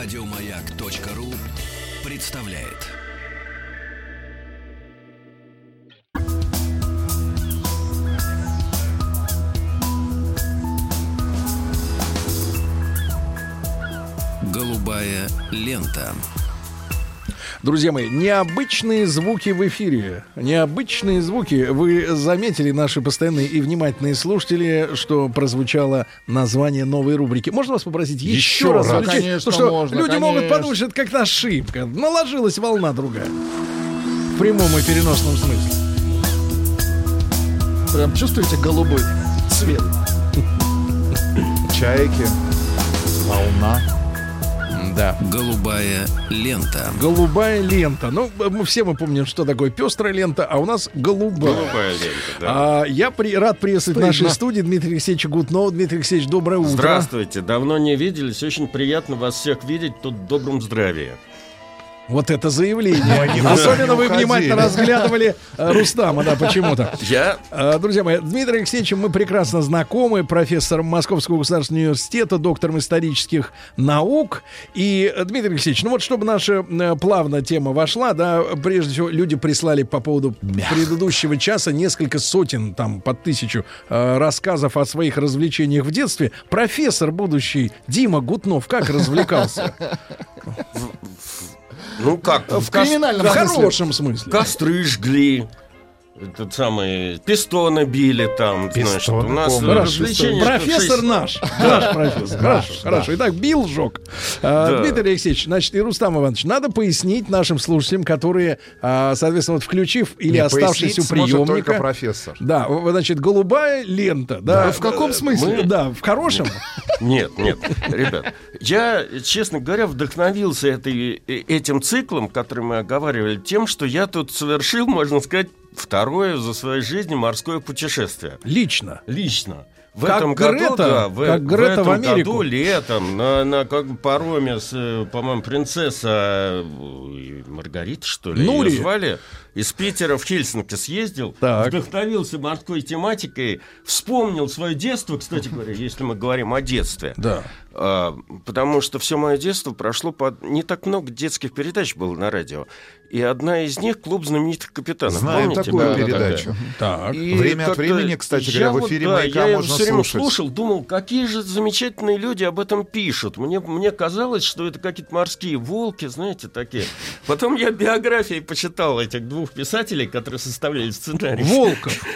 Радиомаяк.ру представляет. Голубая лента. Друзья мои, необычные звуки в эфире. Необычные звуки. Вы заметили, наши постоянные и внимательные слушатели, что прозвучало название новой рубрики. Можно вас попросить еще, Еще раз? раз. включить? Конечно, Потому что можно, люди конечно. могут подумать, что это как-то ошибка. Наложилась волна другая. В прямом и переносном смысле. Прям чувствуете голубой цвет? Чайки, волна. Да. Голубая лента. Голубая лента. Ну, мы все мы помним, что такое пестрая лента, а у нас голубая. Голубая лента, да. А, я при, рад приветствовать в нашей студии Дмитрия Алексеевича Гутнова. Дмитрий Алексеевич, доброе утро. Здравствуйте, давно не виделись, очень приятно вас всех видеть тут в добром здравии. Вот это заявление. Особенно вы внимательно разглядывали э, Рустама, да, почему-то. Я Э, Друзья мои, Дмитрий Алексеевичем мы прекрасно знакомы, профессор Московского государственного университета, доктором исторических наук. И, э, Дмитрий Алексеевич, ну вот чтобы наша плавно тема вошла, да, прежде всего, люди прислали по поводу предыдущего часа несколько сотен, там, под тысячу рассказов о своих развлечениях в детстве. Профессор будущий Дима Гутнов как развлекался? Ну как, В кос- криминальном В смысле. хорошем смысле. костры жгли, этот самый пистона били там, значит, Пистона, у нас помню. Развлечения. профессор шесть- наш. Наш профессор. Хорошо, хорошо. Итак, бил, жег. А. Дмитрий Алексеевич, значит, и Рустам Иванович, надо пояснить нашим слушателям, которые, а, соответственно, вот включив или оставшись у приемника. профессор. Да, значит, голубая лента. Да, в каком смысле? Мы- Да, в хорошем. Нет, нет, ребят, я, честно говоря, вдохновился этой, э, этим циклом, который мы оговаривали, тем, что я тут совершил, можно сказать, второе за своей жизнь морское путешествие. Лично. Лично. В Как этом Грета, году, да, в, как в Грета в этом Америку. году летом на, на как пароме с, э, по-моему, принцесса э, Маргарита, что ли, Нури. ее звали, из Питера в Хельсинки съездил, Так. вдохновился морской тематикой, вспомнил свое детство, кстати говоря, если мы говорим о детстве. Да. А, потому что все мое детство прошло под... Не так много детских передач было на радио. И одна из них «Клуб знаменитых капитанов». Знаем Помните? такую Да, да, да. передачу. Так. И Время от времени, кстати я говоря, в эфире вот, да, «Маяка» я можно все время слушать. слушал, думал, какие же замечательные люди об этом пишут. Мне, мне казалось, что это какие-то морские волки, знаете, такие. Потом я биографии почитал этих двух писателей, которые составляли сценарий. Волков.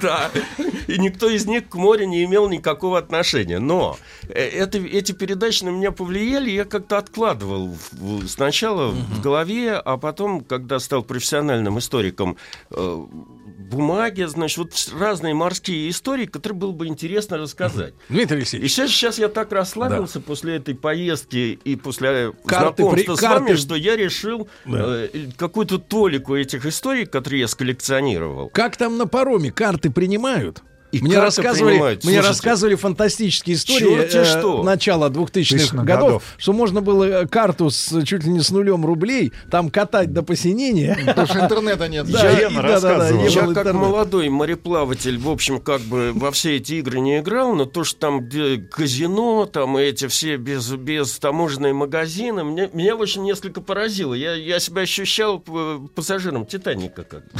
Да. И никто из них к морю не имел никакого отношения. Но э, это, эти передачи на меня повлияли, я как-то откладывал сначала в голове, а потом, когда стал профессиональным историком э, бумаги, значит, вот разные морские истории, которые было бы интересно рассказать. Дмитрий И Алексеевич, сейчас, сейчас я так расслабился после этой поездки и после Карты знакомства при- с вами, карты- что я решил Да. э, какую-то толику этих историй, которые я сколлекционировал. как там на пароме карты принимают? И мне рассказывали, мне Слушайте, рассказывали фантастические истории э, что. начала 2000-х Тысячных годов, годов. что можно было э, карту с чуть ли не с нулем рублей там катать до посинения. Потому что интернета нет. Да, Елена и- да, да, да, Я как интернета. молодой мореплаватель, в общем, как бы во все эти игры не играл, но то, что там где казино, там и эти все без, без таможенные магазины, мне, меня, в общем, несколько поразило. Я, я себя ощущал э, пассажиром Титаника, как бы.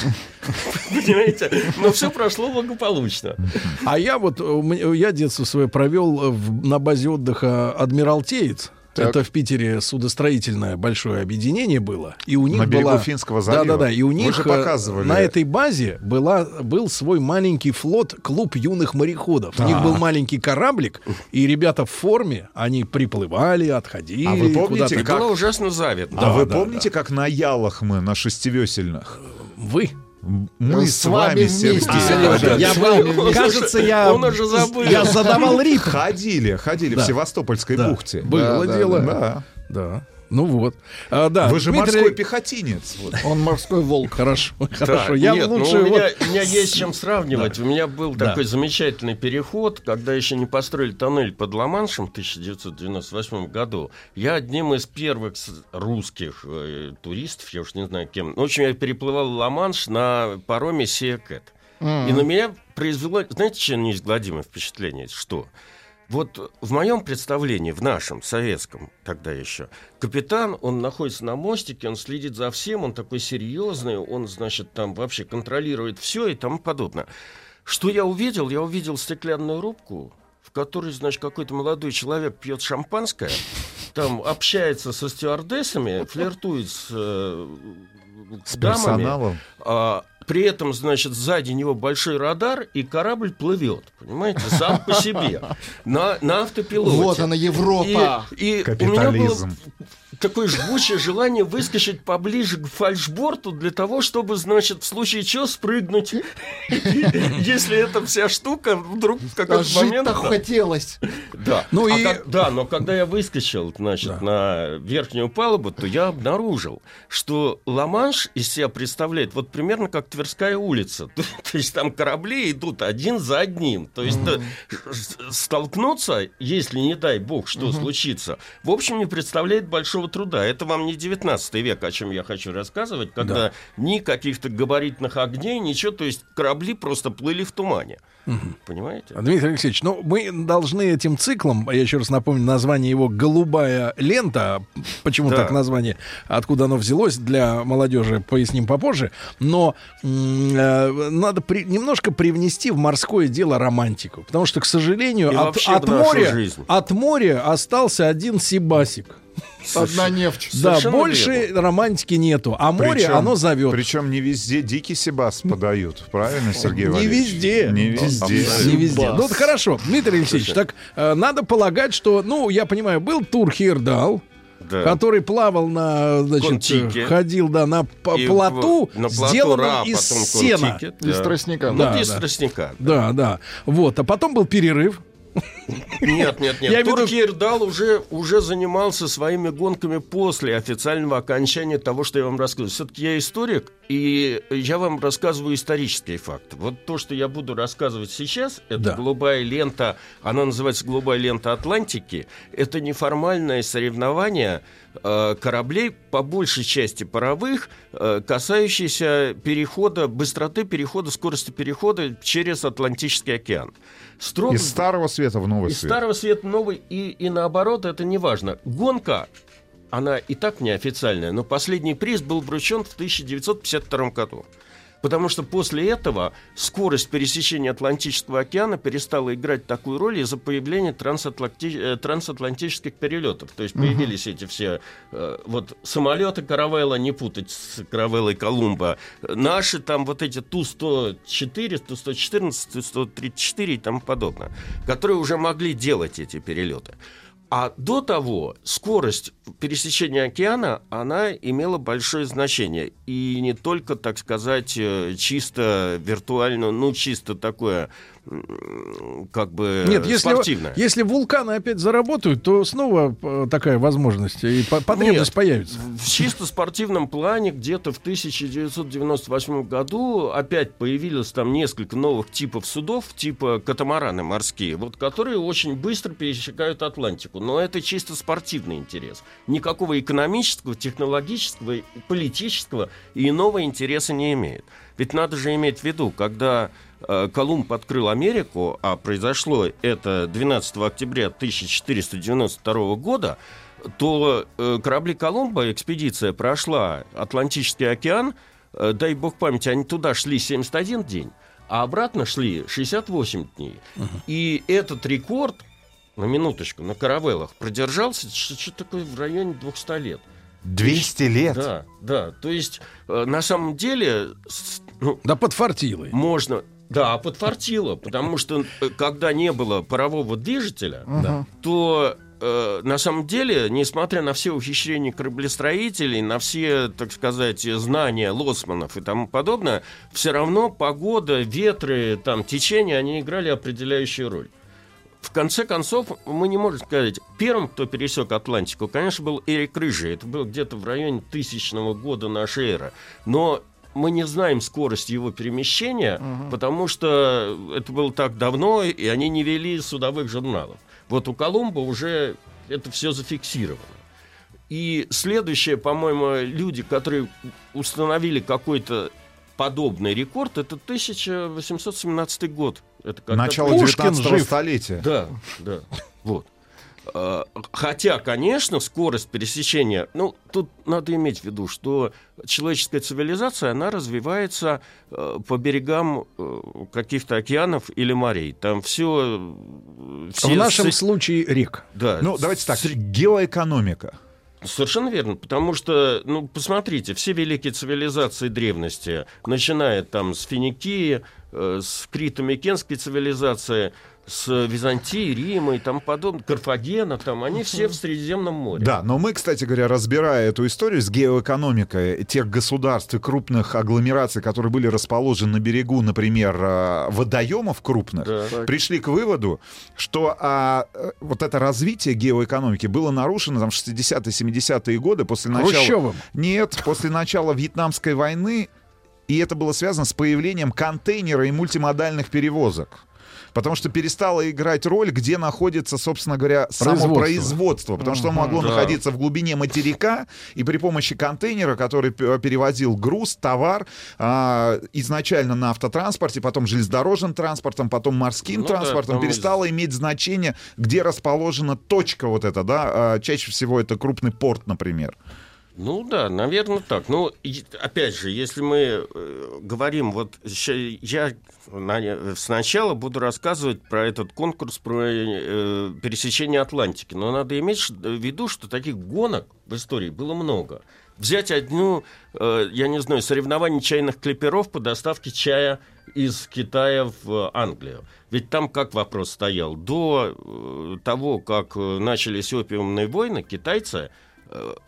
Понимаете? Но все прошло благополучно. А я вот, э, меня- я детство свое провел э, в- на базе отдыха «Адмиралтеец». Так. Это в Питере судостроительное большое объединение было. И у них На берегу была... Финского залива. Да-да-да. И у Вы них же э, показывали. на этой базе была, был свой маленький флот, клуб юных мореходов. У них был маленький кораблик, и ребята в форме, они приплывали, отходили. А вы помните, как- было ужасно завидно. а вы да, помните, как на ялах мы, на шестивесельных? Вы? Мы С с вами, вместе, да. Я был, кажется, я, Он уже забыл. я задавал ритм. Ходили, ходили в. Севастопольской Да. бухте. Было Да, дело. Да. Да. Ну вот. А, да. Вы же Дмитрий- морской пехотинец. Вот. Он морской волк. Хорошо, Да, хорошо. Я нет, ну, лучше у, меня, вот- у меня есть чем сравнивать. У меня был Да. такой замечательный переход, когда еще не построили тоннель под Ла-Маншем в 1998 году. Я одним из первых русских э, туристов, я уж не знаю кем. В общем, я переплывал Ла-Манш на пароме Сия Кэт. И на меня произвело, знаете, что неизгладимое впечатление? Что? Вот в моем представлении, в нашем, советском тогда еще, капитан, он находится на мостике, он следит за всем, он такой серьезный, он, значит, там вообще контролирует все и тому подобное. Что я увидел? Я увидел стеклянную рубку, в которой, значит, какой-то молодой человек пьет шампанское, там общается со стюардессами, флиртует с, э, С дамами, персоналом. а, при этом, значит, сзади него большой радар, и корабль плывет, понимаете, сам по себе, на, на автопилоте. Вот она, Европа. И, и у меня было Капитализм. Такое жгучее желание выскочить поближе к фальшборту для того, чтобы, значит, в случае чего спрыгнуть. Если эта вся штука вдруг в А какой-то момент... жить-то да. хотелось. Да. Ну А и- да, но когда я выскочил, значит, на верхнюю палубу, то я обнаружил, что Ла-Манш из себя представляет вот примерно как Тверская улица. То, есть там корабли идут один за одним. То есть э, столкнуться, если не дай бог, что случится, в общем, не представляет большого труда. Это вам не 19 век, о чем я хочу рассказывать, когда ни каких-то габаритных огней, ничего, то есть корабли просто плыли в тумане. Понимаете? Дмитрий Алексеевич, ну мы должны этим циклом, я еще раз напомню, название его «Голубая лента», почему Да. так название, откуда оно взялось, для молодежи поясним попозже, но э, надо при- немножко привнести в морское дело романтику, потому что, к сожалению, И от, от моря, жизнь. от моря остался один Сибасик. Одна нефть. Да, Совершенно больше верно. романтики нету, а море, Причем- оно зовет. Причем не везде дикий Сибас подают, правильно, Сергей Не везде. Не везде. Не везде. Ну, это хорошо. Дмитрий Алексеевич, так э, надо полагать, что, ну, я понимаю, был тур Хирдал, Да. который плавал на, значит, Контике. ходил, да, на И плоту, на плоту сделанном Ра, из сена. Контике, Из да. тростника. Ну, Да, из да. тростника. Да, да. Вот. А потом был перерыв. Нет, нет, нет. Я в виду- Туркирдал уже, уже занимался своими гонками после официального окончания того, что я вам рассказываю. Все-таки я историк, и я вам рассказываю исторические факты. Вот то, что я буду рассказывать сейчас, это Да. голубая лента, она называется голубая лента Атлантики. Это неформальное соревнование э, кораблей, по большей части паровых, э, касающиеся перехода, быстроты перехода, скорости перехода через Атлантический океан. Строго Из старого света в новый из свет. старого света новый, и, и наоборот, это не важно. Гонка, она и так неофициальная, но последний приз был вручен в 1952 году. Потому что после этого скорость пересечения Атлантического океана перестала играть такую роль из-за появления трансатланти- э, трансатлантических перелетов. То есть появились эти все э, вот самолеты Каравелла, не путать с Каравеллой Колумба. Наши там вот эти Ту-104, Ту-114, Ту-134 и тому подобное, которые уже могли делать эти перелеты. А до того скорость пересечения океана, она имела большое значение. И не только, так сказать, э, чисто виртуально, ну, чисто такое, как бы Нет, если, если вулканы опять заработают, то снова э, такая возможность и по- потребность Нет. появится. В чисто спортивном плане где-то в 1998 году опять появилось там несколько новых типов судов, типа катамараны морские, вот которые очень быстро пересекают Атлантику. Но это чисто спортивный интерес. Никакого экономического, технологического, политического и иного интереса не имеет. Ведь надо же иметь в виду, когда Колумб открыл Америку, а произошло это 12 октября 1492 года, то э, корабли Колумба, экспедиция прошла Атлантический океан, э, дай бог памяти, они туда шли 71 день, а обратно шли 68 дней. И этот рекорд, на минуточку, на каравеллах продержался что-то такое в районе 200 лет. 200 лет. Да, да. То есть, э, на самом деле, ну, Да подфартилы. можно... Да, подфартило, потому что э, когда не было парового движителя, то э, на самом деле, несмотря на все ухищрения кораблестроителей, на все, так сказать, знания лоцманов и тому подобное, все равно погода, ветры, там, течения, они играли определяющую роль. В конце концов, мы не можем сказать, первым, кто пересек Атлантику, конечно, был Эрик Рыжий. Это было где-то в районе тысячного года нашей эры. Но мы не знаем скорость его перемещения, потому что это было так давно, и они не вели судовых журналов. Вот у Колумба уже это все зафиксировано. И следующее, по-моему, люди, которые установили какой-то подобный рекорд, это 1817 год. Это Начало Пушкин 19 жив. столетия. Да, да. Вот. А, Хотя, конечно, скорость пересечения, ну, тут надо иметь в виду, что человеческая цивилизация, она развивается э, по берегам э, каких-то океанов или морей. Там все... В нашем случае рек. Да, Ну, давайте так, с- геоэкономика. Совершенно верно, потому что, ну, посмотрите, все великие цивилизации древности, начиная там с Финикии, э, с крито-микенской цивилизации, с Византии, Рима и тому подобное, Карфагена, там, они все в Средиземном море. Да, но мы, кстати говоря, разбирая эту историю с геоэкономикой тех государств и крупных агломераций, которые были расположены на берегу, например, э, водоемов крупных, Да. пришли к выводу, что а, э, вот это развитие геоэкономики было нарушено там, в 60-е, 70-е годы после начала... Хрущевым. Нет, после начала Вьетнамской войны, и это было связано с появлением контейнера и мультимодальных перевозок. Потому что перестала играть роль, где находится, собственно говоря, само Производство. производство. Потому что оно могло Да. находиться в глубине материка, и при помощи контейнера, который перевозил груз, товар, а, изначально на автотранспорте, потом железнодорожным транспортом, потом морским Ну да, транспортом, из- перестало иметь значение, где расположена точка вот эта, да, а, чаще всего это крупный порт, например. Ну да, наверное, так. Ну, опять же, если мы э, говорим, вот я на- сначала буду рассказывать про этот конкурс про э, пересечение Атлантики, но надо иметь в виду, что таких гонок в истории было много. Взять одну, э, я не знаю, соревнование чайных клиперов по доставке чая из Китая в Англию. Ведь там как вопрос стоял? До э, того, как э, начались опиумные войны, китайцы э,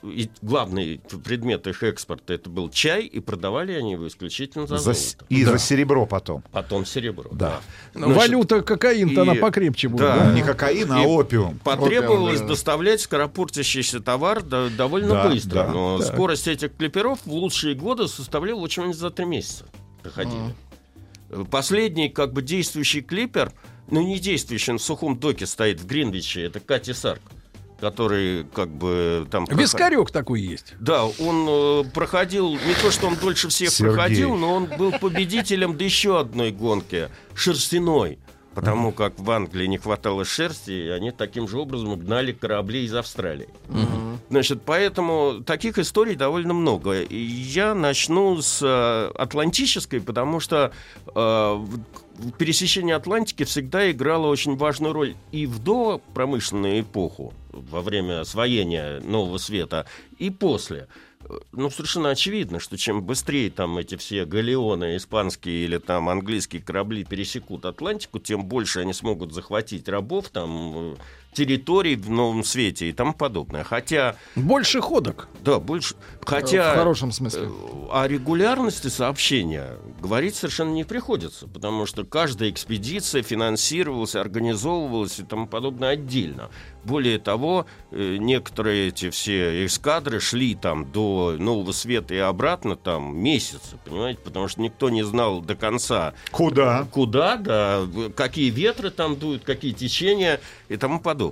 и главный предмет их экспорта это был чай, и продавали они его исключительно за, За золото. и Да. за серебро потом. Потом серебро. Да. Ну, Валюта кокаин-то и- она покрепче будет. да. да? Не кокаин, а И опиум. Потребовалось Опиум, да. доставлять скоропортящийся товар до- довольно Да, быстро. да, но так. скорость этих клиперов в лучшие годы составляла очень за три месяца. Проходили. Э, Последний как бы действующий клипер, ну не действующий, он в сухом доке стоит в Гринвиче, это Кати Сарк, который как бы там... проход- Вискарек такой есть. Да, он э, проходил, не то что он дольше всех Сергей. проходил, но он был победителем до еще одной гонки, шерстяной. Потому как в Англии не хватало шерсти, и они таким же образом гнали корабли из Австралии. Значит, поэтому таких историй довольно много. И я начну с э, атлантической, потому что э, пересечении Атлантики всегда играло очень важную роль и в допромышленную эпоху, во время освоения Нового Света, и после. Ну, совершенно очевидно, что чем быстрее там эти все галеоны испанские или там английские корабли пересекут Атлантику, тем больше они смогут захватить рабов, там, территорий в Новом Свете и тому подобное. Хотя, Больше ходок. да, больше... В Хотя... хорошем смысле. Э, О регулярности сообщения говорить совершенно не приходится, потому что каждая экспедиция финансировалась, организовывалась и тому подобное отдельно. Более того, э, некоторые эти все эскадры шли там до Нового Света и обратно там месяцы, понимаете, потому что никто не знал до конца, Куда? куда, да, в- какие ветры там дуют, какие течения и тому подобное.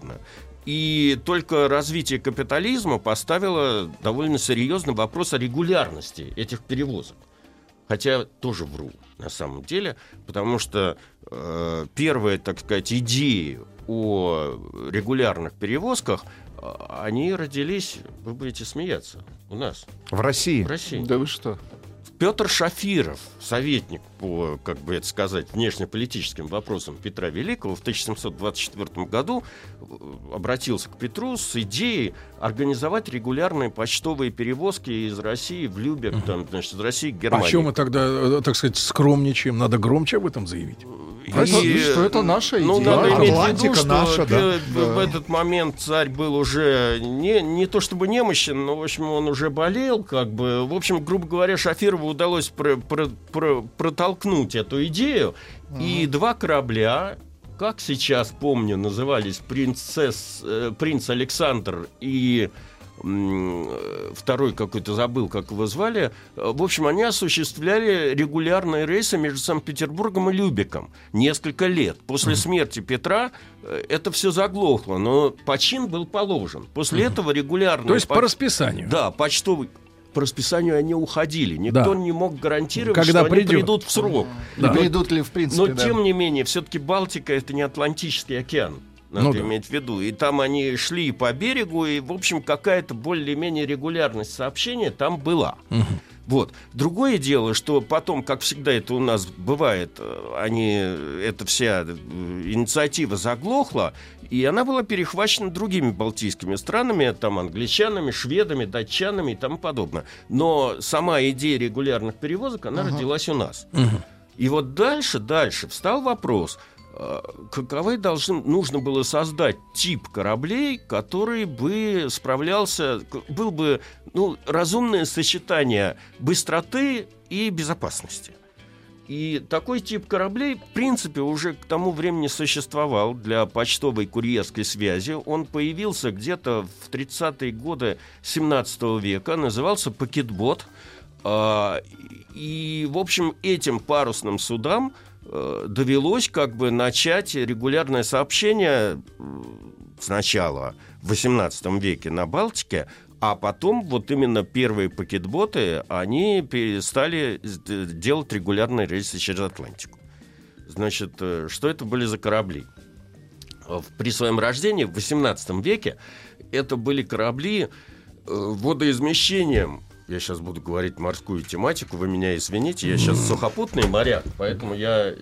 И только развитие капитализма поставило довольно серьезный вопрос о регулярности этих перевозок. Хотя тоже вру на самом деле, потому что э, первые, так сказать, идеи о регулярных перевозках, э, они родились, вы будете смеяться, у нас, В России. в России. Да вы что? Петр Шафиров, советник по, как бы это сказать, внешнеполитическим вопросам Петра Великого, в 1724 году э, обратился к Петру с идеей организовать регулярные почтовые перевозки из России в Любек, там, значит, из России к А Германии. чем мы тогда, э, так сказать, скромничаем? Надо громче об этом заявить. И- Прости, что это наша Ну, идея. надо Да, иметь в Атлантика виду, что наша, да. в этот момент царь был уже не, не то чтобы немощен, но, в общем, он уже болел, как бы. В общем, грубо говоря, Шафирову удалось про- про- про- протолкнуть эту идею, и два корабля, как сейчас помню, назывались принцесс, э, принц Александр и э, второй какой-то забыл, как его звали. В общем, они осуществляли регулярные рейсы между Санкт-Петербургом и Любеком несколько лет. После смерти Петра э, это все заглохло, но почин был положен. После этого регулярные... То есть по- по расписанию. Да, почтовый... по расписанию они уходили. Никто Да. не мог гарантировать, Когда что придет. они придут в срок. И придут ли, в принципе, Но да. тем не менее, все-таки Балтика это не Атлантический океан. Надо Ну да. иметь в виду. И там они шли по берегу, и, в общем, какая-то более-менее регулярность сообщения там была. Вот. Другое дело, что потом, как всегда это у нас бывает, э, они, эта вся э, инициатива заглохла, и она была перехвачена другими балтийскими странами, там, англичанами, шведами, датчанами и тому подобное. Но сама идея регулярных перевозок, она родилась у нас. И вот дальше, дальше встал вопрос, э, каковы должны, нужно было создать тип кораблей, который бы справлялся, был бы ну, разумное сочетание быстроты и безопасности. И такой тип кораблей, в принципе, уже к тому времени существовал для почтовой курьерской связи. Он появился где-то в 30-е годы 17 века, назывался пакетбот. А, И, в общем, этим парусным судам э, довелось как бы начать регулярное сообщение сначала в 18 веке на Балтике, а потом вот именно первые пакетботы, они перестали делать регулярные рейсы через Атлантику. Значит, э, что это были за корабли? Э, При своем рождении в 18 веке это были корабли э, водоизмещением. Я сейчас буду говорить морскую тематику, вы меня извините, я сейчас сухопутный моряк, поэтому я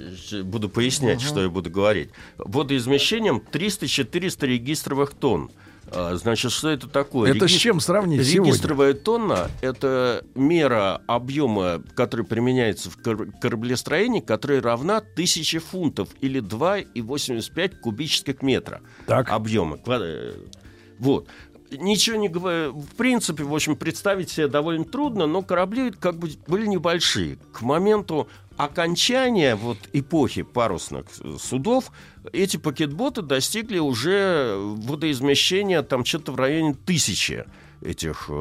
буду пояснять, что я буду говорить. Водоизмещением 300-400 регистровых тонн. А, Значит, что это такое? Это с Регис- чем сравнить сегодня? Регистровая тонна – это мера объема, который применяется в кор- кораблестроении, которая равна 1000 фунтов или 2,85 кубических метра Так. объема. Э, Вот. Ничего не говорю. В принципе, в общем, представить себе довольно трудно, но корабли как бы были небольшие. К моменту окончания вот эпохи парусных э, судов эти пакетботы достигли уже водоизмещения там что-то в районе тысячи этих э,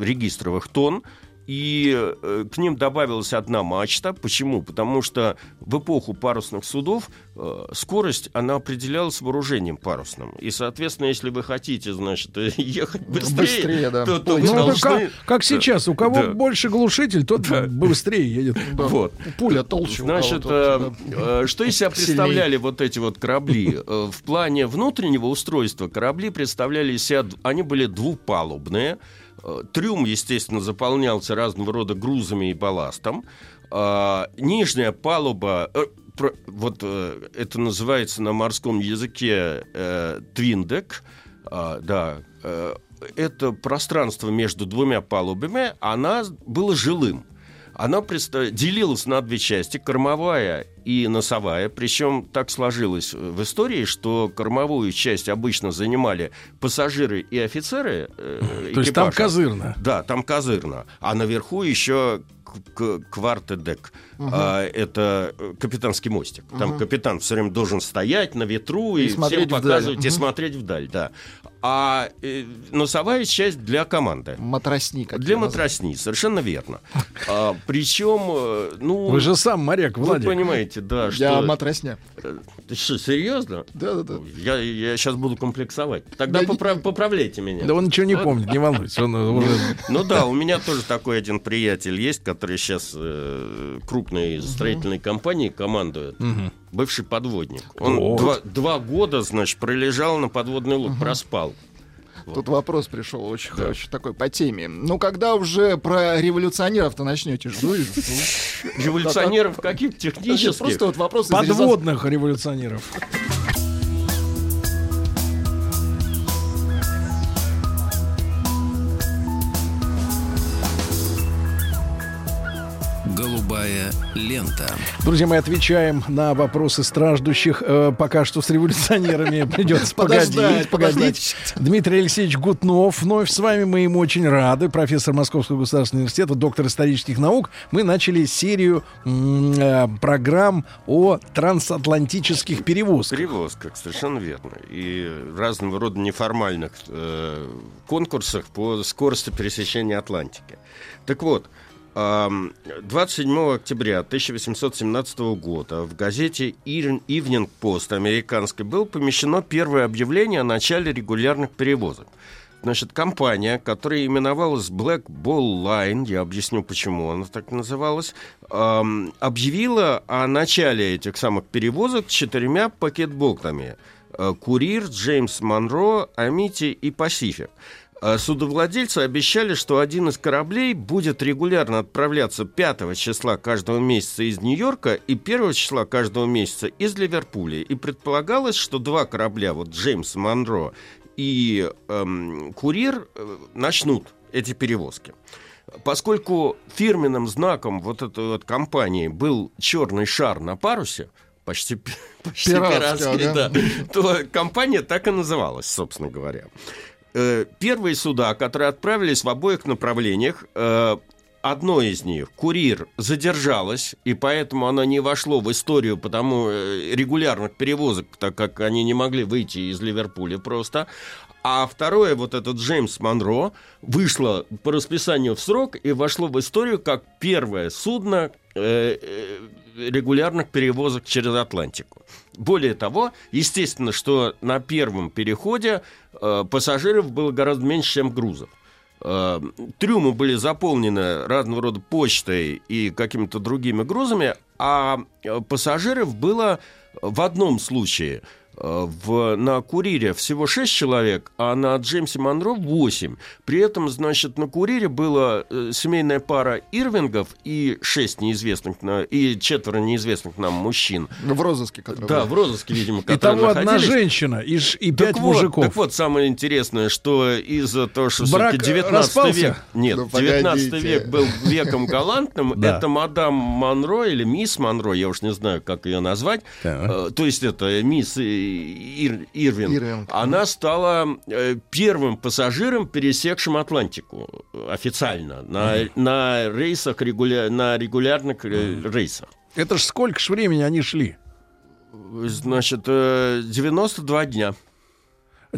регистровых тонн. И э, к ним добавилась одна мачта. Почему? Потому что в эпоху парусных судов э, скорость, она определялась вооружением парусным. И, соответственно, если вы хотите, значит, ехать быстрее, Быстрее, да. то, то вы Ну, должны... как, как сейчас, у кого Да. больше глушитель, тот Да. быстрее едет. Да. Вот. Пуля толще Значит, э, э, что из себя представляли вот эти вот корабли? Э, В плане внутреннего устройства корабли представляли из себя, они были двупалубные. Э, Трюм, естественно, заполнялся разного рода грузами и балластом. А, Нижняя палуба, э, вот э, это называется на морском языке твиндек, А, да, это пространство между двумя палубами, она было жилым. Она делилась на две части, кормовая и носовая. Причем так сложилось в истории, что кормовую часть обычно занимали пассажиры и офицеры. э, То есть там козырно. Да, там козырно. А наверху еще квартедек. А, это э, капитанский мостик. Там капитан все время должен стоять на ветру и, И всем смотреть вдаль. показывать и Мгм. смотреть вдаль, да. А э, носовая часть для команды. Матросни какие Для называют. матросни, совершенно верно. А, причем, э, ну, Вы же сам моряк, вы Владик. понимаете, да, Я что... матросня. Э, Ты что, серьезно? Да-да-да. Я, я сейчас буду комплексовать. Тогда Да не- попра- поправляйте меня. Да он ничего не помнит, не волнуйтесь. Он уже... Ну да, у меня тоже такой один приятель есть, который сейчас крупной строительной компании командует. Бывший подводник. Он два года, значит, пролежал на подводной лодке, проспал. Тут вопрос пришел очень, очень такой по теме. Ну, когда уже про революционеров-то начнете? Жду и жду. Революционеров каких технических? Просто вот вопрос Подводных революционеров. Лента. Друзья мои, отвечаем на вопросы страждущих. Э, пока что с революционерами придется погодить, Подождать, погодить. Дмитрий Алексеевич Гутнов вновь с вами. Мы ему очень рады. Профессор Московского государственного университета, доктор исторических наук. Мы начали серию э, программ о трансатлантических перевозках. Перевозках, совершенно верно. И разного рода неформальных э, конкурсах по скорости пересечения Атлантики. Так вот, 27 октября 1817 года в газете Evening Post американской было помещено первое объявление о начале регулярных перевозок. Значит, компания, которая именовалась Black Ball Line, я объясню, почему она так называлась, объявила о начале этих самых перевозок четырьмя пакетботами. Э, Курир, Джеймс Монро, Амити и Пасифик. Э, Судовладельцы обещали, что один из кораблей будет регулярно отправляться 5 числа каждого месяца из Нью-Йорка и 1 числа каждого месяца из Ливерпуля. И предполагалось, что два корабля, вот Джеймс Монро и эм, Курир, э, начнут эти перевозки. Поскольку фирменным знаком вот этой вот компании был черный шар на парусе, почти, почти Пиратский, ага. да, то компания так и называлась, собственно говоря. Э, Первые суда, которые отправились в обоих направлениях, э, одно из них, Курир, задержалось, и поэтому оно не вошло в историю потому э, регулярных перевозок, так как они не могли выйти из Ливерпуля просто. А второе, вот этот Джеймс Монро, вышло по расписанию в срок и вошло в историю как первое судно регулярных перевозок через Атлантику. Более того, естественно, что на первом переходе э, пассажиров было гораздо меньше, чем грузов. Э, Трюмы были заполнены разного рода почтой и какими-то другими грузами, а э, пассажиров было в одном случае – в, на Курире всего 6 человек, а на Джеймсе Монро 8. При этом, значит, на Курире была э, семейная пара Ирвингов и 6 неизвестных, на- и четверо неизвестных нам мужчин. В розыске, который Да, в розыске, видимо, которые Итого одна находились. женщина и, и Так пять вот, мужиков. Так вот, самое интересное, что из-за того, что Брак, все-таки э, 19 распался? век... Нет, Ну, 19 погодите. век был веком галантным. Да. Это мадам Монро или мисс Монро, я уж не знаю, как ее назвать. Э, То есть это мисс э, Ир- Ирвин. Ирвинг. Она стала э, первым пассажиром, пересекшим Атлантику э, официально на, на рейсах, регуля- на регулярных э, рейсах. Это ж сколько ж времени они шли? Значит, э, 92 дня.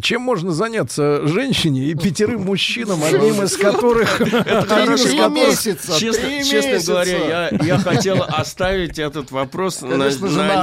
Чем можно заняться женщине и пятерым мужчинам, одним из которых... Три месяца, Честно, говоря, я, я хотел оставить этот вопрос на,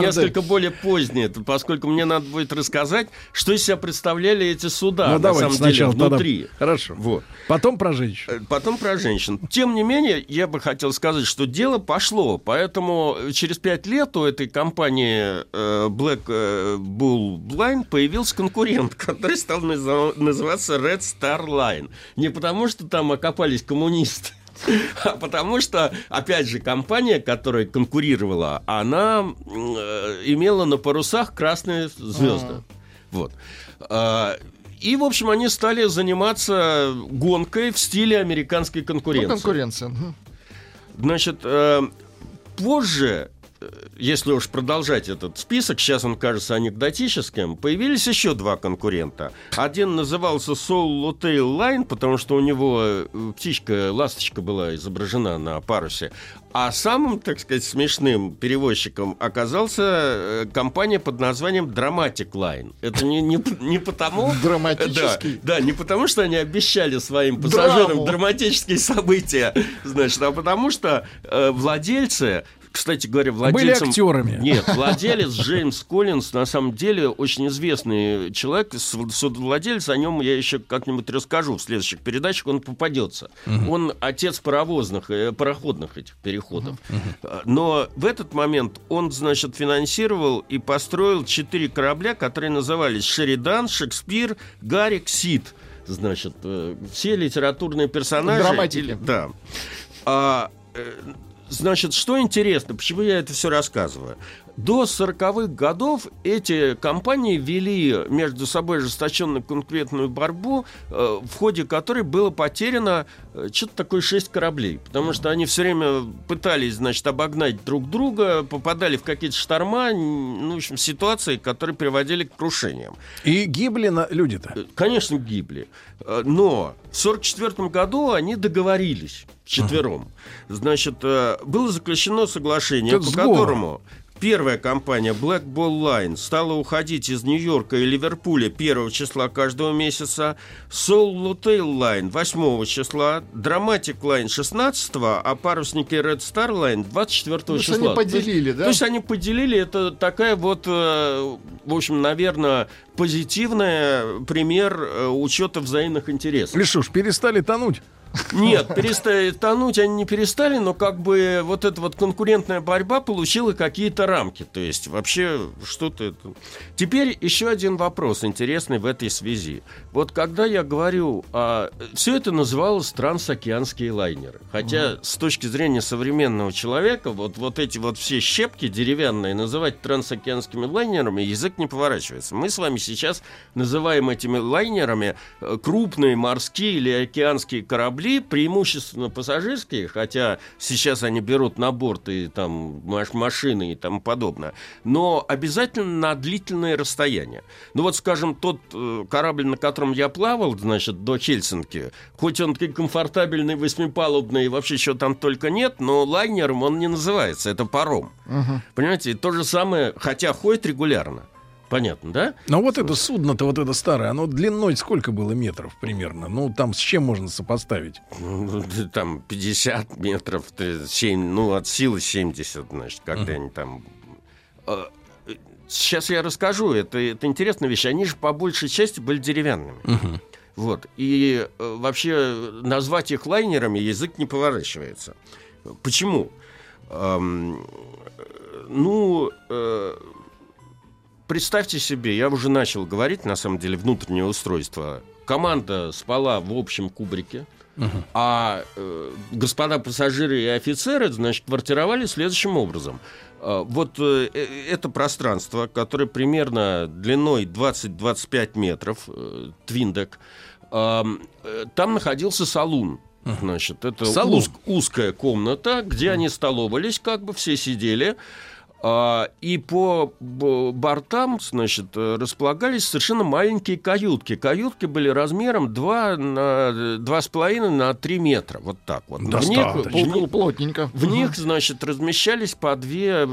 несколько более позднее, т- поскольку мне надо будет рассказать, что из себя представляли эти суда Ну на давайте самом деле сначала тогда. внутри. Хорошо. Вот. Потом про женщин. Э, Потом про женщин. Тем не менее, я бы хотел сказать, что дело пошло. Поэтому через пять лет у этой компании э, Black э, Bull Line появился конкурент, который стал называться Red Star Line. Не потому, что там окопались коммунисты, а потому что, опять же, компания, которая конкурировала, она э, имела на парусах красные звезды. Вот. А, И, в общем, они стали заниматься гонкой в стиле американской Ну, конкуренции. конкуренция. Мгм. Значит, э, позже, если уж продолжать этот список, сейчас он кажется анекдотическим, появились еще два конкурента. Один назывался Soul Hotel Line, потому что у него э, птичка, ласточка была изображена на парусе. А самым, так сказать, смешным перевозчиком оказался э, компания под названием Dramatic Line. Это не, не, не потому... Драматический. Да, да, не потому, что они обещали своим пассажирам Драму. драматические события, значит, а потому что э, владельцы, кстати говоря, Были владельцем... актерами. Нет, владелец Джеймс Коллинз на самом деле очень известный человек, судовладелец, о нем я еще как-нибудь расскажу в следующих передачах, он попадется. Он отец паровозных, э, пароходных этих переходов. Э, Но в этот момент он, значит, финансировал и построил четыре корабля, которые назывались Шеридан, Шекспир, Гарик, Сид. Значит, э, все литературные персонажи. Драматики. или- да. А, э, Значит, что интересно, почему я это все рассказываю? До 40-х годов эти компании вели между собой ожесточенную конкурентную борьбу, э, в ходе которой было потеряно э, что-то такое 6 кораблей. Потому что они все время пытались, значит, обогнать друг друга, попадали в какие-то шторма, ну, в общем, ситуации, которые приводили к крушениям. И гибли на... люди-то. Э, Конечно, гибли. Но в 1944 году они договорились вчетвером. Значит, э, было заключено соглашение, Как по сговор. которому первая компания Black Ball Line стала уходить из Нью-Йорка и Ливерпуля 1 числа каждого месяца, Soul Hotel Line 8 числа, Dramatic Line 16, а парусники Red Star Line 24 То есть числа. они поделили, То да? есть они поделили, это такая вот, э, в общем, наверное, позитивный пример э, учета взаимных интересов. Лишуш, перестали тонуть. Нет, перестали тонуть они не перестали, но как бы вот эта вот конкурентная борьба получила какие-то рамки. То есть вообще что-то это... Теперь еще один вопрос интересный в этой связи. Вот когда я говорю, а, все это называлось трансокеанские лайнеры. Хотя с точки зрения современного человека вот, вот эти вот все щепки деревянные называть трансокеанскими лайнерами язык не поворачивается. Мы с вами сейчас называем этими лайнерами э, крупные морские или океанские корабли, преимущественно пассажирские, хотя сейчас они берут на борт и там маш- машины и тому подобное, но обязательно на длительное расстояние. Ну вот, скажем, тот э, корабль, на котором я плавал, значит, до Хельсинки, хоть он такой комфортабельный, восьмипалубный, вообще что там только нет, но лайнером он не называется, это паром. Понимаете, и то же самое, хотя ходит регулярно. Понятно, да? Но вот это судно-то, вот это старое, оно длиной сколько было метров примерно? Ну, там с чем можно сопоставить? Ну, там 50 метров, ты- семь- ну, от силы 70, значит, когда они там... Э, Сейчас я расскажу, это, это интересная вещь. Они же по большей части были деревянными. Вот. И э, вообще назвать их лайнерами язык не поворачивается. Почему? Эм, ну, э, представьте себе, я уже начал говорить, на самом деле, внутреннее устройство. Команда спала в общем кубрике, а э, господа пассажиры и офицеры, значит, квартировали следующим образом. Э, вот э, э, это пространство, которое примерно длиной 20-25 метров, э, твиндек, э, там находился салун. Значит, это уз- узкая комната, где они столовались, как бы все сидели. А, И по бортам, значит, располагались совершенно маленькие каютки. Каютки были размером 2 на 2,5 на 3 метра. Вот так вот. В них, Достаточно. в них- Пол- Плотненько. в них, значит, размещались по две,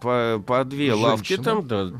по, по две Женщина. лавки там. Да,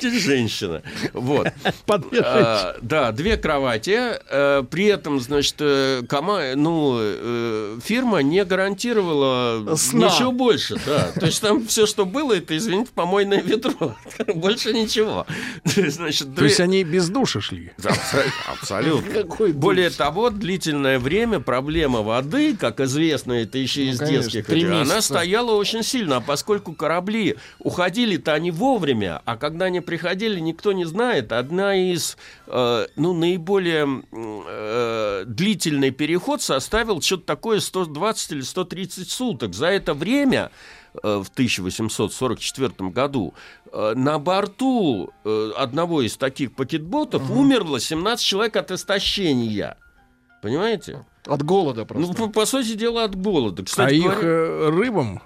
женщина? Вот. А, Да, две кровати. э, При этом, значит, э, кома- ну, э, фирма не гарантировала Сна. ничего больше. Да. То есть там все, что было, это, извините, помойное ведро. Больше ничего. Значит, То есть они без душа шли. Абсо- Абсолютно. Какой Более того, длительное время проблема воды, как известно, это еще Ну, из конечно, детских, она стояла очень сильно, а поскольку корабли уходили-то они вовремя, а когда они приходили, никто не знает. Одна из, э, ну, наиболее э, длительный переход составил что-то такое 120 или 130 суток. За это время э, в 1844 году э, на борту э, одного из таких пакетботов умерло 17 человек от истощения. Понимаете? От голода Ну, просто. по, по сути дела, от голода. А Кстати, их говоря, э, рыбам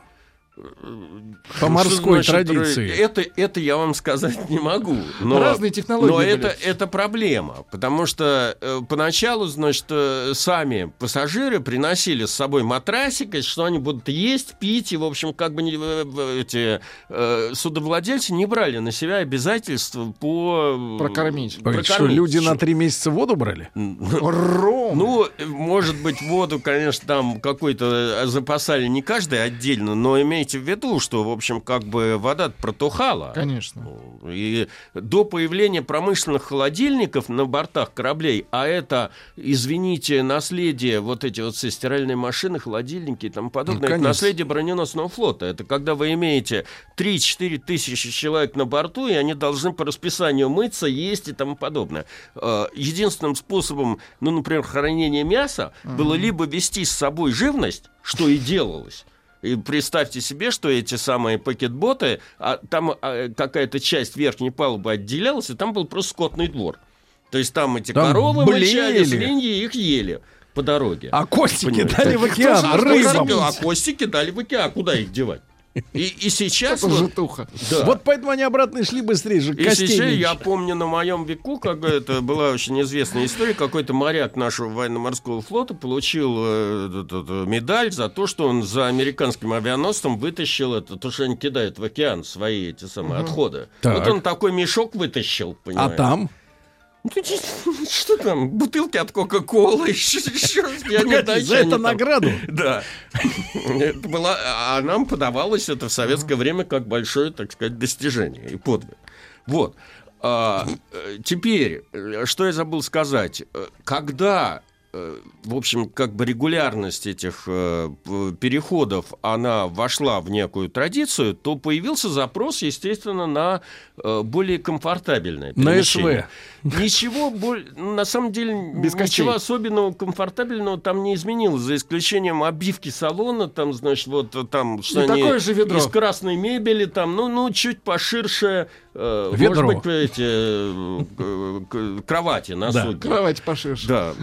по что морской значит, традиции. Это, это я вам сказать не могу. Но, Разные технологии Но были. это, это проблема, потому что э, поначалу, значит, э, сами пассажиры приносили с собой матрасик, и что они будут есть, пить, и, в общем, как бы не, э, эти э, судовладельцы не брали на себя обязательства по... э, Прокормить. Что, прокормить. люди на три месяца воду брали? Ром. Ну, может быть, воду, конечно, там какой-то э, запасали не каждый отдельно, но имейте в виду, что, в общем, как бы вода протухала. Конечно. И до появления промышленных холодильников на бортах кораблей, а это, извините, наследие, вот эти вот все стиральные машины, холодильники и тому подобное, Ну, это наследие броненосного флота. Это когда вы имеете 3-4 тысячи человек на борту, и они должны по расписанию мыться, есть и тому подобное. Э, Единственным способом, ну, например, хранения мяса было либо вести с собой живность, что и делалось, и представьте себе, что эти самые пакетботы, а там а, какая-то часть верхней палубы отделялась, и там был просто скотный двор. То есть там эти Там коровы мычали, свиньи их ели по дороге. А костики Понимаете? дали в океан а, рыбам. костики, а кости кидали в океан. Куда их девать? И, и сейчас... Вот- житуха. да. Вот поэтому они обратно шли быстрее же, И костей сейчас я помню на моем веку, как это была очень известная история, какой-то моряк нашего военно-морского флота получил э, медаль за то, что он за американским авианосцем вытащил это, то, что они кидают в океан свои эти самые отходы. Так. Вот он такой мешок вытащил, А понимаешь? там? Что там? Бутылки от Кока-Колы, еще, еще, я не Погоди, знаю, за это награду? Да. Это было, а нам подавалось это в советское время как большое, так сказать, достижение и подвиг. Вот. А, э, теперь, э, что я забыл сказать. Э, Когда, в общем, как бы регулярность этих э, переходов, она вошла в некую традицию, то появился запрос, естественно, на э, более комфортабельное На перемещение. СВ. Ничего, на самом деле, Без ничего костей. особенного комфортабельного там не изменилось, за исключением обивки салона, там, значит, вот э, там, что они такое же ведро. из красной мебели, там, ну, ну, чуть поширше, э, Ведро. может быть, эти э, к- к- кровати на Да. Кровать поширше. Да.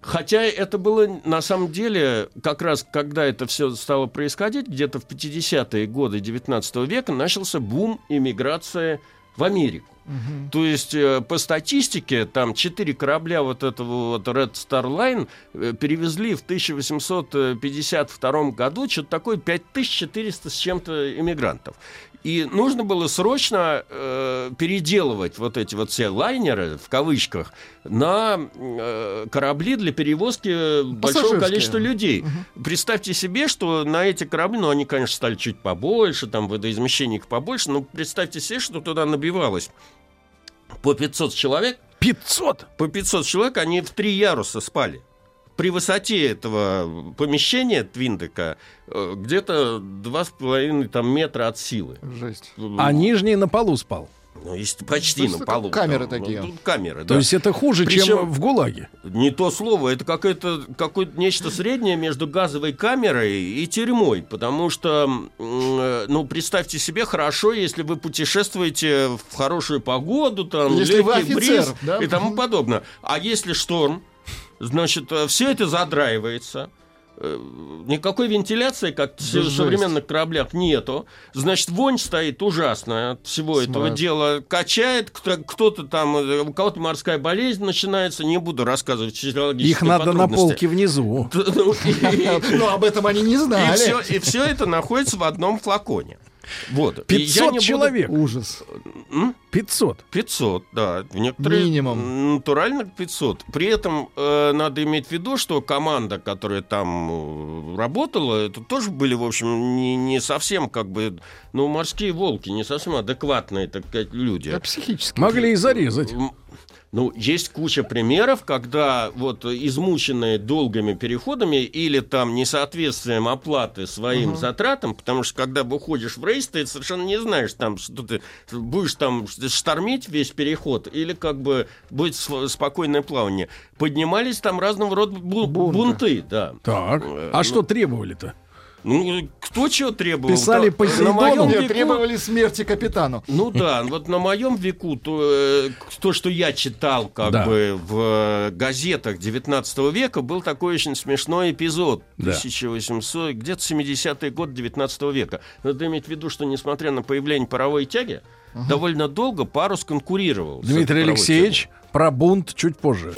Хотя это было на самом деле, как раз когда это все стало происходить, где-то в 50-е годы 19 века начался бум иммиграции в Америку. То есть, э, по статистике, там четыре корабля вот этого вот Red Star Line э, перевезли в 1852 году что-то такое 5400 с чем-то иммигрантов. И нужно было срочно э, переделывать вот эти вот все лайнеры, в кавычках, на э, корабли для перевозки большого количества людей. Представьте себе, что на эти корабли, ну, они, конечно, стали чуть побольше, там водоизмещение их побольше, но представьте себе, что туда набивалось по 500 человек, 500! по 500 человек они в три яруса спали. При высоте этого помещения Твиндека э, где-то 2,5 там, метра от силы. Жесть. А нижний на полу спал. Ну, есть почти на полу. камеры там, такие. ну, тут камеры, То да. есть это хуже, Причем- чем в ГУЛАГе. Не то слово, это какое-то какое нечто среднее между газовой камерой и тюрьмой, потому что, э, ну, представьте себе, хорошо, если вы путешествуете в хорошую погоду, там, Если вы легкий офицер, бриз да? и тому подобное. А если шторм, значит, все это задраивается. э, Никакой вентиляции, как в жесть. современных кораблях, нету. Значит, вонь стоит ужасная от всего этого Смрад. дела. Качает, кто- кто-то там, э, у кого-то морская болезнь начинается. Не буду рассказывать физиологические Их надо на полке внизу. Ну, и- Но об этом они не знали. и все это находится в одном флаконе. Вот. И я 500 не буду- человек. Ужас. М? 500. 500, да. Некоторые Минимум. Натурально 500. При этом э, надо иметь в виду, что команда, которая там э, работала, это тоже были, в общем, не, не совсем как бы, ну, морские волки, не совсем адекватные, так сказать, люди. Да, психически. Могли и зарезать. Ну, есть куча примеров, когда вот измученные долгими переходами или там несоответствием оплаты своим затратам, потому что когда выходишь в рейс, ты совершенно не знаешь, там, что ты будешь там штормить весь переход или как бы будет спокойное плавание. Поднимались там разного рода бу- Бунты. бунты, да. Так. Э, А ну- что требовали-то? Ну, кто чего требовал? Писали Да, по на Сейдону? моем Нет, веку- требовали смерти капитану. ну да, вот на моем веку то, э, то, что я читал как Да. бы в э, газетах 19 века, был такой очень смешной эпизод. Да. 1800, где-то 70-й год 19 века. Надо иметь в виду, что несмотря на появление паровой тяги, довольно долго парус конкурировал. Дмитрий Алексеевич, про бунт чуть позже.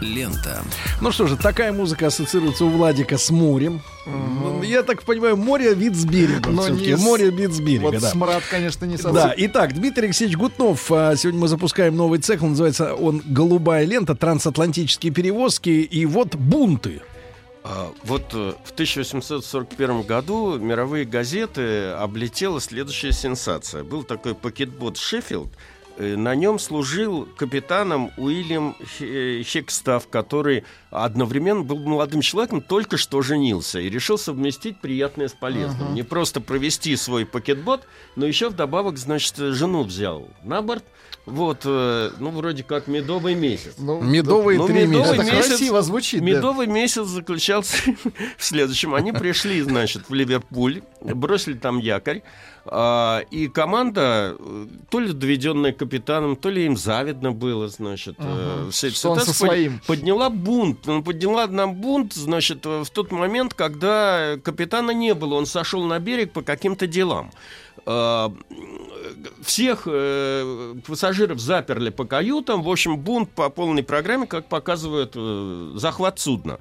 Лента. Ну что же, такая музыка ассоциируется у Владика с морем. Я так понимаю, море вид с берега. Но не с- Море вид с берега, Вот да. смрад, конечно, не совсем. Да, итак, Дмитрий Алексеевич Гутнов. а, Сегодня мы запускаем новый цех. Он называется он «Голубая лента. Трансатлантические перевозки». И вот бунты. А, Вот э, в 1841 году мировые газеты облетела следующая сенсация. Был такой пакетбот «Шеффилд», на нем служил капитаном Уильям Хе- Хекстав, который одновременно был молодым человеком, только что женился и решил совместить приятное с полезным. Не просто провести свой пакетбот, но еще вдобавок, значит, жену взял на борт. Вот, э, ну, вроде как медовый месяц. Ну, Медовые ну, три медовый месяца. месяц- красиво звучит. да. Медовый месяц заключался в следующем. Они пришли, значит, в Ливерпуль, бросили там якорь, а, и команда, э, то ли доведенная капитаном, то ли им завидно было, значит. Ага. э, вся эта Что он со ситуация своим. Подняла бунт. Ну, Подняла нам бунт, значит, э, в тот момент, когда капитана не было. Он сошел на берег по каким-то делам. Э, Всех э, пассажиров заперли по каютам. В общем, бунт по полной программе, как показывает э, захват судна.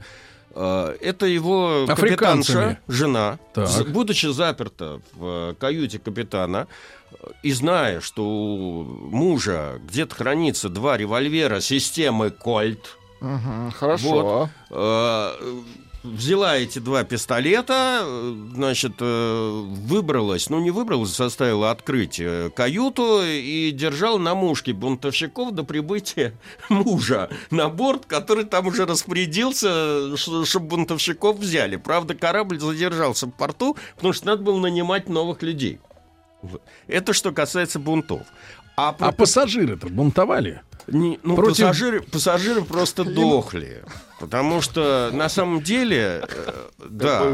Э, Это его капитанша, жена, Так. будучи заперта в каюте капитана, и зная, что у мужа где-то хранится два револьвера системы Кольт, Мгм, Хорошо. э, взяла эти два пистолета, значит, э, выбралась, ну не выбралась, заставила открыть э, каюту и держала на мушке бунтовщиков до прибытия мужа на борт, который там уже распорядился, чтобы бунтовщиков взяли. Правда, корабль задержался в порту, потому что надо было нанимать новых людей. Это что касается бунтов. А, про А пассажиры-то бунтовали? не- ну, Против- пассажиры, пассажиры просто дохли. Потому что на самом деле, э, да,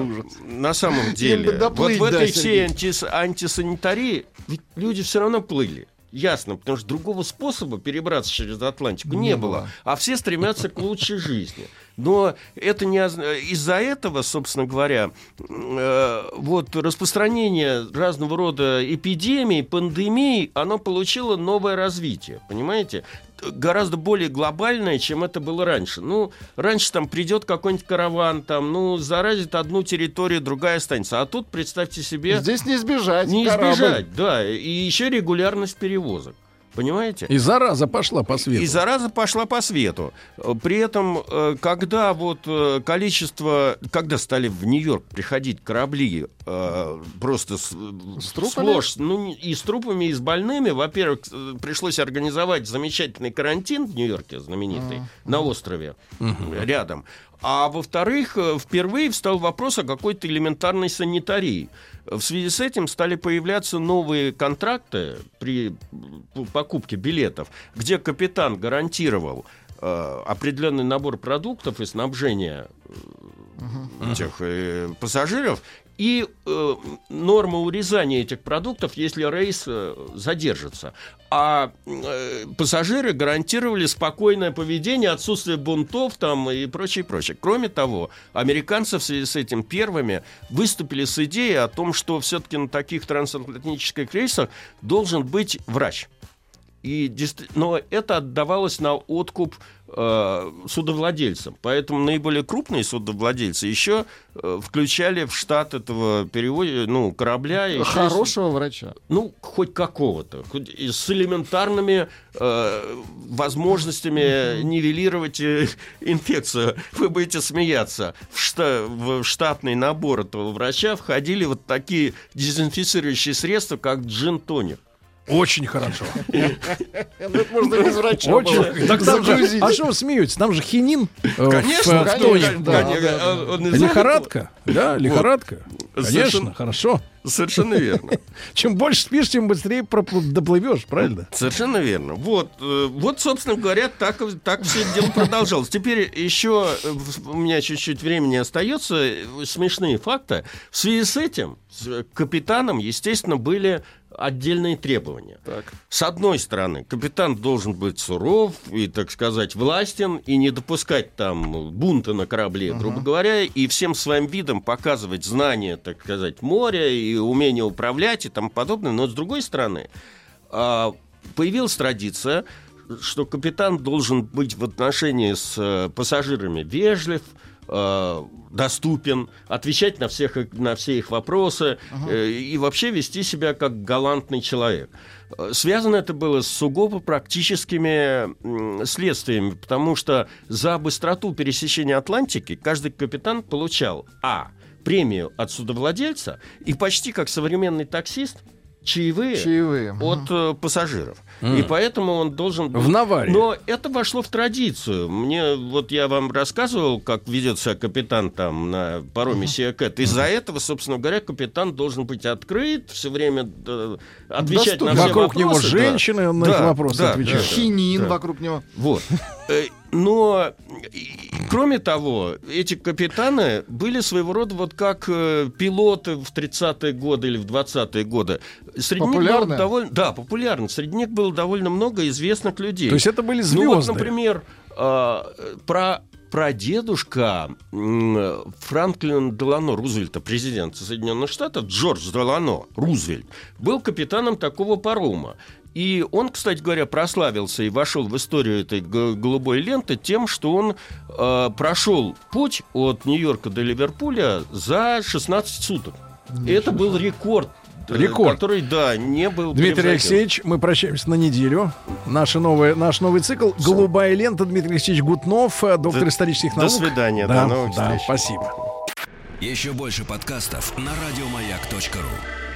на самом деле, вот в этой всей антисанитарии ведь люди все равно плыли. Ясно, потому что другого способа перебраться через Атлантику не, Не было. было. А все стремятся к лучшей жизни. Но это не из-за этого, собственно говоря, э, вот распространение разного рода эпидемий, пандемий, оно получило новое развитие, понимаете? Гораздо более глобальное, чем это было раньше. Ну, раньше там придет какой-нибудь караван, там, ну, заразит одну территорию, другая останется. А тут, представьте себе, Здесь не избежать. не корабль. избежать, да, и еще регулярность перевозок. Понимаете? И зараза пошла по свету. И зараза пошла по свету. При этом, э, когда вот э, количество, когда стали в Нью-Йорк приходить корабли э, просто с, С трупами? сплошь, ну и с трупами, и с больными, во-первых, пришлось организовать замечательный карантин в Нью-Йорке, знаменитый, на острове рядом. А во-вторых, э, впервые встал вопрос о какой-то элементарной санитарии. В связи с этим стали появляться новые контракты при м, покупке билетов, где капитан гарантировал э, определенный набор продуктов и снабжения э, этих э, пассажиров и э, норма урезания этих продуктов, если рейс э, задержится. А э, пассажиры гарантировали спокойное поведение, отсутствие бунтов там и прочее, прочее. Кроме того, американцы в связи с этим первыми выступили с идеей о том, что все-таки на таких трансатлантических рейсах должен быть врач. И, но это отдавалось на откуп э, судовладельцам. Поэтому наиболее крупные судовладельцы еще э, включали в штат этого перевода, ну, корабля. и- Хорошего врача. ну, хоть какого-то. Хоть и с элементарными э, возможностями нивелировать э, инфекцию. Вы будете смеяться. В, шта- в штатный набор этого врача входили вот такие дезинфицирующие средства, как джин-тоник. Очень хорошо. Ну, можно без врача Очень. Так там же, а что вы смеетесь? Там же хинин. э, Конечно, конечно, Лихорадка. Да, лихорадка. Конечно, хорошо. Совершенно верно. Чем больше спишь, тем быстрее доплывешь, правильно? Совершенно верно. Вот, э, вот, собственно говоря, так, так все это дело продолжалось. Теперь еще э, у меня чуть-чуть времени остается. Смешные факты. В связи с этим с капитаном, естественно, были отдельные требования. Так. С одной стороны, капитан должен быть суров и, так сказать, властен, и не допускать там бунта на корабле, грубо говоря, и всем своим видом показывать знания, так сказать, моря и умение управлять и тому подобное. Но с другой стороны, а, появилась традиция, что капитан должен быть в отношении с э, пассажирами вежлив, э, доступен, отвечать на, всех, на все их вопросы э, и вообще вести себя как галантный человек. Э, Связано это было с сугубо практическими следствиями, потому что за быстроту пересечения Атлантики каждый капитан получал а. премию от судовладельца и почти как современный таксист чаевые, Чаевые. от э, пассажиров. И поэтому он должен В наваре. Но это вошло в традицию. Мне вот я вам рассказывал, как ведет себя капитан там на пароме Сиакет. Из-за этого, собственно говоря, капитан должен быть открыт, все время э, отвечать на Доступен. все Вокруг него вопросы, да. женщины, он на их Да, вопросы да, отвечает. да. Хинин Да. вокруг него. Вот. Но кроме того, эти капитаны были своего рода вот как э, пилоты в 30-е годы или в 20-е годы. Среди них было Популярны? довольно, да, популярно. Среди них было довольно много известных людей. То есть это были звезды. Ну вот, например, э, про прадедушка м, Франклина Делано Рузвельта, президента Соединенных Штатов, Джордж Делано Рузвельт, был капитаном такого парома. И он, кстати говоря, прославился и вошел в историю этой голубой ленты тем, что он э, прошел путь от Нью-Йорка до Ливерпуля за 16 суток. И это был рекорд. э, Рекорд. Который, да, не был Дмитрий. Алексеевич, мы прощаемся на неделю. Наша новая, наш новый цикл «Голубая лента». Дмитрий Алексеевич Гутнов, э, доктор До- исторических до наук. свидания, Да, до новых да, встреч. спасибо. Еще больше подкастов на радиомаяк.ру.